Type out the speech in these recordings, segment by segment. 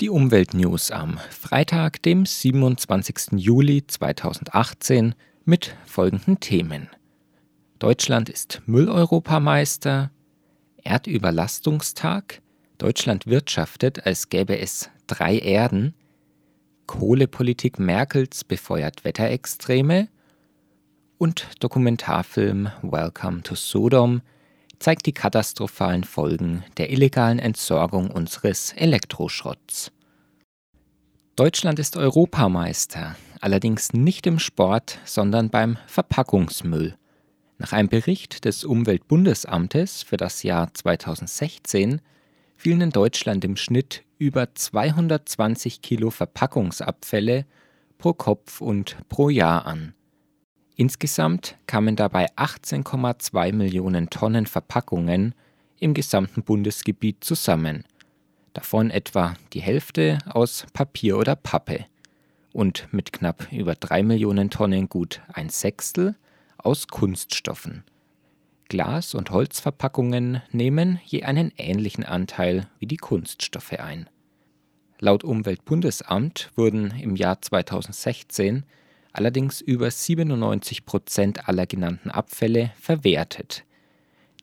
Die Umweltnews am Freitag, dem 27. Juli 2018 mit folgenden Themen. Deutschland ist Mülleuropameister, Erdüberlastungstag, Deutschland wirtschaftet, als gäbe es drei Erden, Kohlepolitik Merkels befeuert Wetterextreme und Dokumentarfilm Welcome to Sodom zeigt die katastrophalen Folgen der illegalen Entsorgung unseres Elektroschrotts. Deutschland ist Europameister, allerdings nicht im Sport, sondern beim Verpackungsmüll. Nach einem Bericht des Umweltbundesamtes für das Jahr 2016 fielen in Deutschland im Schnitt über 220 Kilo Verpackungsabfälle pro Kopf und pro Jahr an. Insgesamt kamen dabei 18,2 Millionen Tonnen Verpackungen im gesamten Bundesgebiet zusammen, davon etwa die Hälfte aus Papier oder Pappe und mit knapp über 3 Millionen Tonnen gut ein Sechstel aus Kunststoffen. Glas- und Holzverpackungen nehmen je einen ähnlichen Anteil wie die Kunststoffe ein. Laut Umweltbundesamt wurden im Jahr 2016 allerdings über 97 Prozent aller genannten Abfälle verwertet.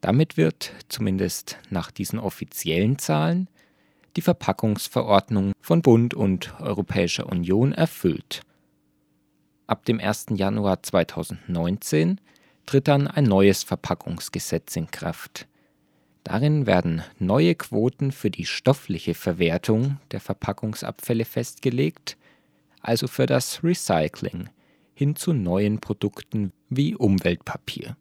Damit wird, zumindest nach diesen offiziellen Zahlen, die Verpackungsverordnung von Bund und Europäischer Union erfüllt. Ab dem 1. Januar 2019 tritt dann ein neues Verpackungsgesetz in Kraft. Darin werden neue Quoten für die stoffliche Verwertung der Verpackungsabfälle festgelegt, also für das Recycling, hin zu neuen Produkten wie Umweltpapier.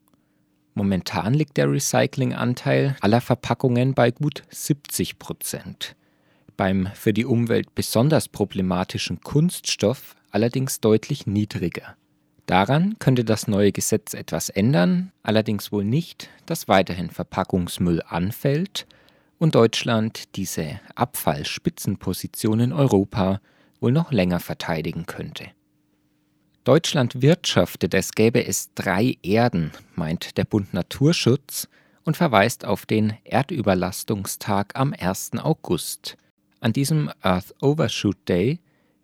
Momentan liegt der Recyclinganteil aller Verpackungen bei gut 70 Prozent. Beim für die Umwelt besonders problematischen Kunststoff allerdings deutlich niedriger. Daran könnte das neue Gesetz etwas ändern, allerdings wohl nicht, dass weiterhin Verpackungsmüll anfällt und Deutschland diese Abfallspitzenposition in Europa wohl noch länger verteidigen könnte. Deutschland wirtschaftet, es gäbe es drei Erden, meint der Bund Naturschutz und verweist auf den Erdüberlastungstag am 1. August. An diesem Earth Overshoot Day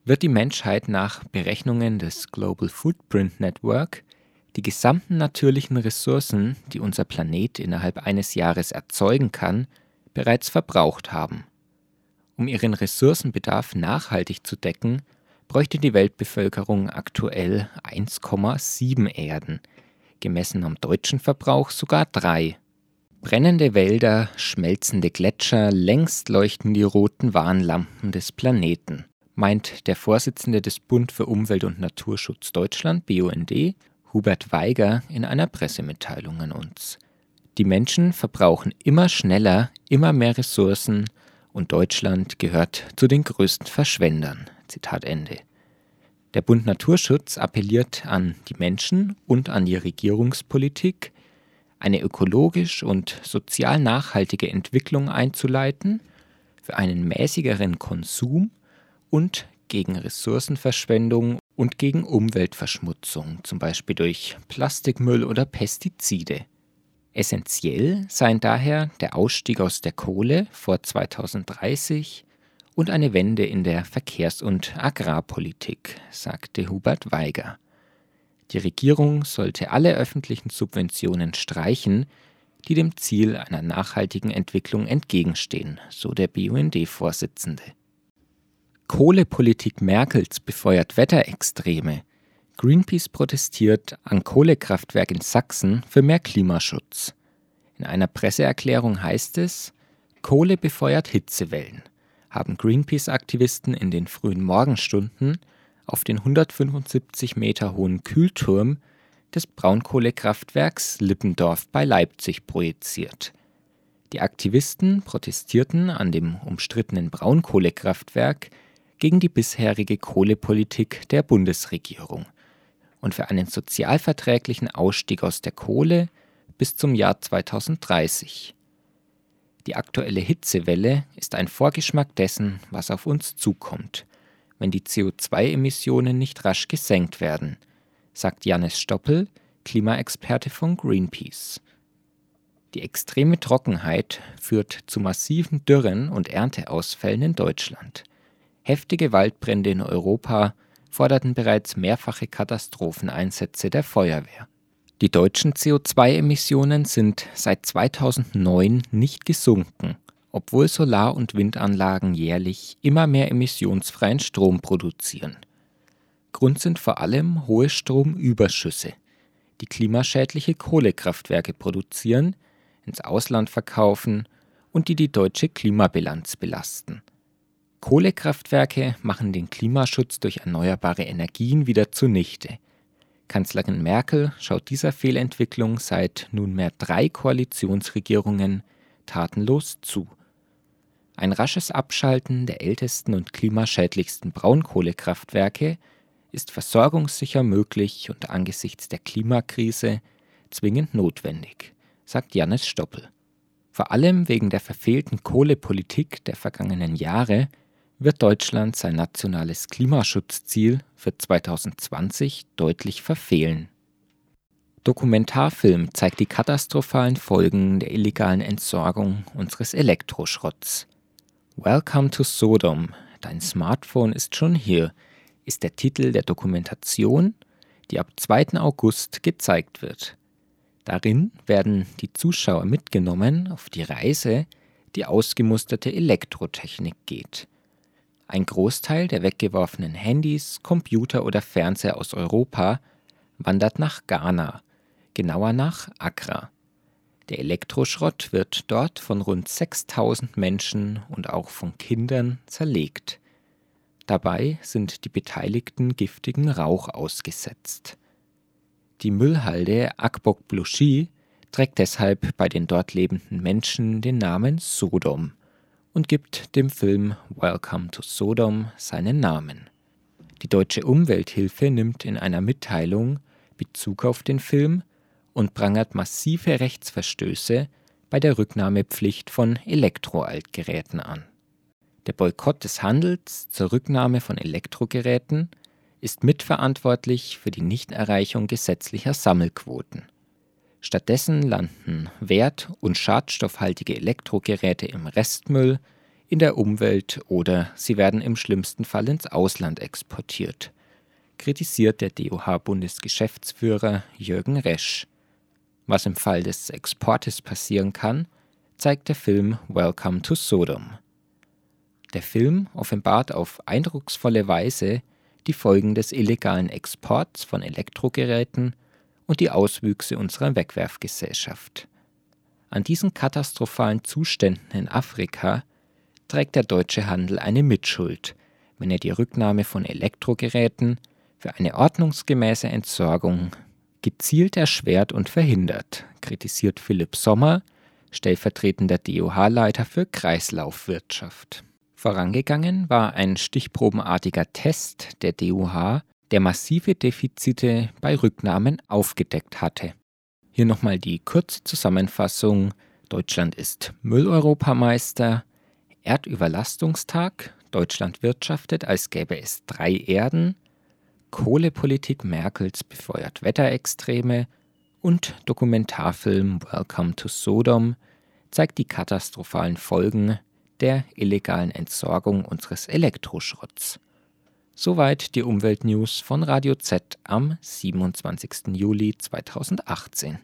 wird die Menschheit nach Berechnungen des Global Footprint Network die gesamten natürlichen Ressourcen, die unser Planet innerhalb eines Jahres erzeugen kann, bereits verbraucht haben. Um ihren Ressourcenbedarf nachhaltig zu decken, bräuchte die Weltbevölkerung aktuell 1,7 Erden, gemessen am deutschen Verbrauch sogar drei. Brennende Wälder, schmelzende Gletscher, längst leuchten die roten Warnlampen des Planeten, meint der Vorsitzende des Bund für Umwelt und Naturschutz Deutschland, BUND, Hubert Weiger, in einer Pressemitteilung an uns. Die Menschen verbrauchen immer schneller, immer mehr Ressourcen und Deutschland gehört zu den größten Verschwendern. Zitat Ende. Der Bund Naturschutz appelliert an die Menschen und an die Regierungspolitik, eine ökologisch und sozial nachhaltige Entwicklung einzuleiten, für einen mäßigeren Konsum und gegen Ressourcenverschwendung und gegen Umweltverschmutzung, zum Beispiel durch Plastikmüll oder Pestizide. Essentiell seien daher der Ausstieg aus der Kohle vor 2030, und eine Wende in der Verkehrs- und Agrarpolitik, sagte Hubert Weiger. Die Regierung sollte alle öffentlichen Subventionen streichen, die dem Ziel einer nachhaltigen Entwicklung entgegenstehen, so der BUND-Vorsitzende. Kohlepolitik Merkels befeuert Wetterextreme. Greenpeace protestiert an Kohlekraftwerk in Sachsen für mehr Klimaschutz. In einer Presseerklärung heißt es, Kohle befeuert Hitzewellen haben Greenpeace-Aktivisten in den frühen Morgenstunden auf den 175 Meter hohen Kühlturm des Braunkohlekraftwerks Lippendorf bei Leipzig projiziert. Die Aktivisten protestierten an dem umstrittenen Braunkohlekraftwerk gegen die bisherige Kohlepolitik der Bundesregierung und für einen sozialverträglichen Ausstieg aus der Kohle bis zum Jahr 2030. Die aktuelle Hitzewelle ist ein Vorgeschmack dessen, was auf uns zukommt, wenn die CO2-Emissionen nicht rasch gesenkt werden, sagt Janis Stoppel, Klimaexperte von Greenpeace. Die extreme Trockenheit führt zu massiven Dürren und Ernteausfällen in Deutschland. Heftige Waldbrände in Europa forderten bereits mehrfache Katastropheneinsätze der Feuerwehr. Die deutschen CO2-Emissionen sind seit 2009 nicht gesunken, obwohl Solar- und Windanlagen jährlich immer mehr emissionsfreien Strom produzieren. Grund sind vor allem hohe Stromüberschüsse, die klimaschädliche Kohlekraftwerke produzieren, ins Ausland verkaufen und die die deutsche Klimabilanz belasten. Kohlekraftwerke machen den Klimaschutz durch erneuerbare Energien wieder zunichte. Kanzlerin Merkel schaut dieser Fehlentwicklung seit nunmehr drei Koalitionsregierungen tatenlos zu. Ein rasches Abschalten der ältesten und klimaschädlichsten Braunkohlekraftwerke ist versorgungssicher möglich und angesichts der Klimakrise zwingend notwendig, sagt Jannis Stoppel. Vor allem wegen der verfehlten Kohlepolitik der vergangenen Jahre wird Deutschland sein nationales Klimaschutzziel für 2020 deutlich verfehlen. Dokumentarfilm zeigt die katastrophalen Folgen der illegalen Entsorgung unseres Elektroschrotts. Welcome to Sodom, dein Smartphone ist schon hier, ist der Titel der Dokumentation, die ab 2. August gezeigt wird. Darin werden die Zuschauer mitgenommen auf die Reise, die ausgemusterte Elektrotechnik geht. Ein Großteil der weggeworfenen Handys, Computer oder Fernseher aus Europa wandert nach Ghana, genauer nach Accra. Der Elektroschrott wird dort von rund 6000 Menschen und auch von Kindern zerlegt. Dabei sind die Beteiligten giftigen Rauch ausgesetzt. Die Müllhalde Akbok Blushi trägt deshalb bei den dort lebenden Menschen den Namen Sodom und gibt dem Film Welcome to Sodom seinen Namen. Die deutsche Umwelthilfe nimmt in einer Mitteilung Bezug auf den Film und prangert massive Rechtsverstöße bei der Rücknahmepflicht von Elektroaltgeräten an. Der Boykott des Handels zur Rücknahme von Elektrogeräten ist mitverantwortlich für die Nichterreichung gesetzlicher Sammelquoten. Stattdessen landen wert- und schadstoffhaltige Elektrogeräte im Restmüll, in der Umwelt oder sie werden im schlimmsten Fall ins Ausland exportiert, kritisiert der DOH-Bundesgeschäftsführer Jürgen Resch. Was im Fall des Exportes passieren kann, zeigt der Film Welcome to Sodom. Der Film offenbart auf eindrucksvolle Weise die Folgen des illegalen Exports von Elektrogeräten und die Auswüchse unserer Wegwerfgesellschaft. An diesen katastrophalen Zuständen in Afrika trägt der deutsche Handel eine Mitschuld, wenn er die Rücknahme von Elektrogeräten für eine ordnungsgemäße Entsorgung gezielt erschwert und verhindert, kritisiert Philipp Sommer, stellvertretender DOH-Leiter für Kreislaufwirtschaft. Vorangegangen war ein stichprobenartiger Test der DOH der massive Defizite bei Rücknahmen aufgedeckt hatte. Hier nochmal die kurze Zusammenfassung. Deutschland ist Mülleuropameister, Erdüberlastungstag, Deutschland wirtschaftet, als gäbe es drei Erden, Kohlepolitik Merkels befeuert Wetterextreme und Dokumentarfilm Welcome to Sodom zeigt die katastrophalen Folgen der illegalen Entsorgung unseres Elektroschrotts. Soweit die Umweltnews von Radio Z am 27. Juli 2018.